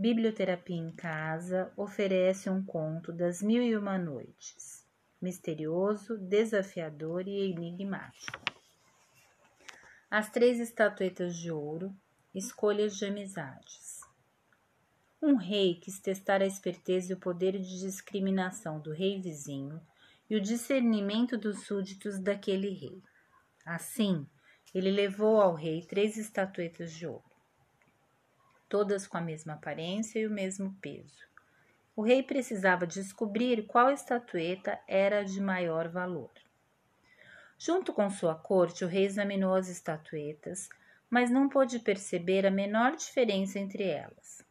Biblioterapia em Casa oferece um conto das Mil e Uma Noites, misterioso, desafiador e enigmático. As três estatuetas de ouro, escolhas de amizades. Um rei quis testar a esperteza e o poder de discriminação do rei vizinho e o discernimento dos súditos daquele rei. Assim, ele levou ao rei três estatuetas de ouro todas com a mesma aparência e o mesmo peso. O rei precisava descobrir qual estatueta era de maior valor. Junto com sua corte, o rei examinou as estatuetas, mas não pôde perceber a menor diferença entre elas.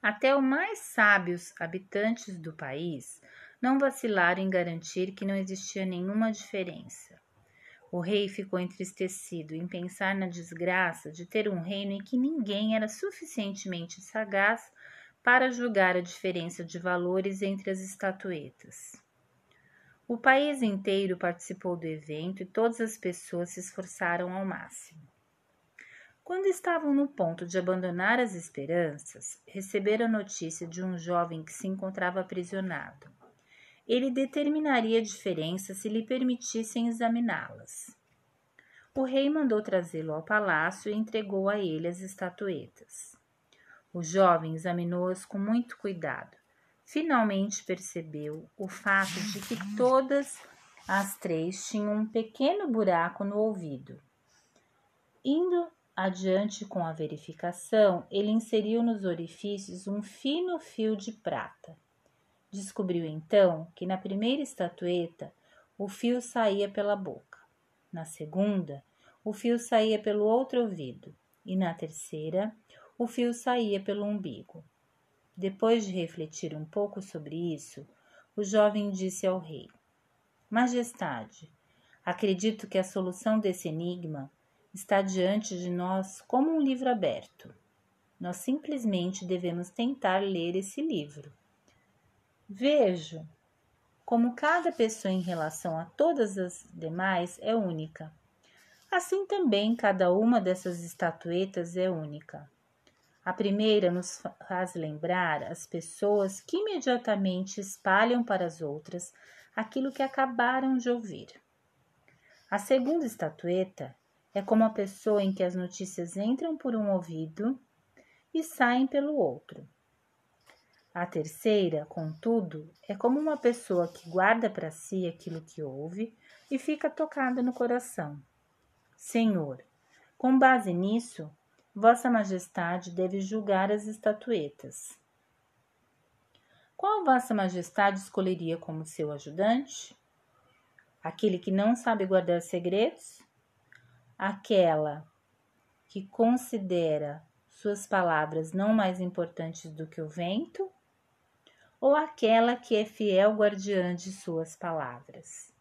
Até os mais sábios habitantes do país não vacilaram em garantir que não existia nenhuma diferença. O rei ficou entristecido em pensar na desgraça de ter um reino em que ninguém era suficientemente sagaz para julgar a diferença de valores entre as estatuetas. O país inteiro participou do evento e todas as pessoas se esforçaram ao máximo. Quando estavam no ponto de abandonar as esperanças, receberam a notícia de um jovem que se encontrava aprisionado ele determinaria a diferença se lhe permitissem examiná-las. O rei mandou trazê-lo ao palácio e entregou a ele as estatuetas. O jovem examinou-as com muito cuidado. Finalmente percebeu o fato de que todas as três tinham um pequeno buraco no ouvido. Indo adiante com a verificação, ele inseriu nos orifícios um fino fio de prata. Descobriu então que na primeira estatueta o fio saía pela boca, na segunda, o fio saía pelo outro ouvido e na terceira, o fio saía pelo umbigo. Depois de refletir um pouco sobre isso, o jovem disse ao rei: Majestade, acredito que a solução desse enigma está diante de nós como um livro aberto. Nós simplesmente devemos tentar ler esse livro. Vejo como cada pessoa em relação a todas as demais é única. Assim também cada uma dessas estatuetas é única. A primeira nos faz lembrar as pessoas que imediatamente espalham para as outras aquilo que acabaram de ouvir. A segunda estatueta é como a pessoa em que as notícias entram por um ouvido e saem pelo outro. A terceira, contudo, é como uma pessoa que guarda para si aquilo que ouve e fica tocada no coração. Senhor, com base nisso, Vossa Majestade deve julgar as estatuetas. Qual Vossa Majestade escolheria como seu ajudante? Aquele que não sabe guardar segredos? Aquela que considera suas palavras não mais importantes do que o vento? Ou aquela que é fiel guardiã de suas palavras.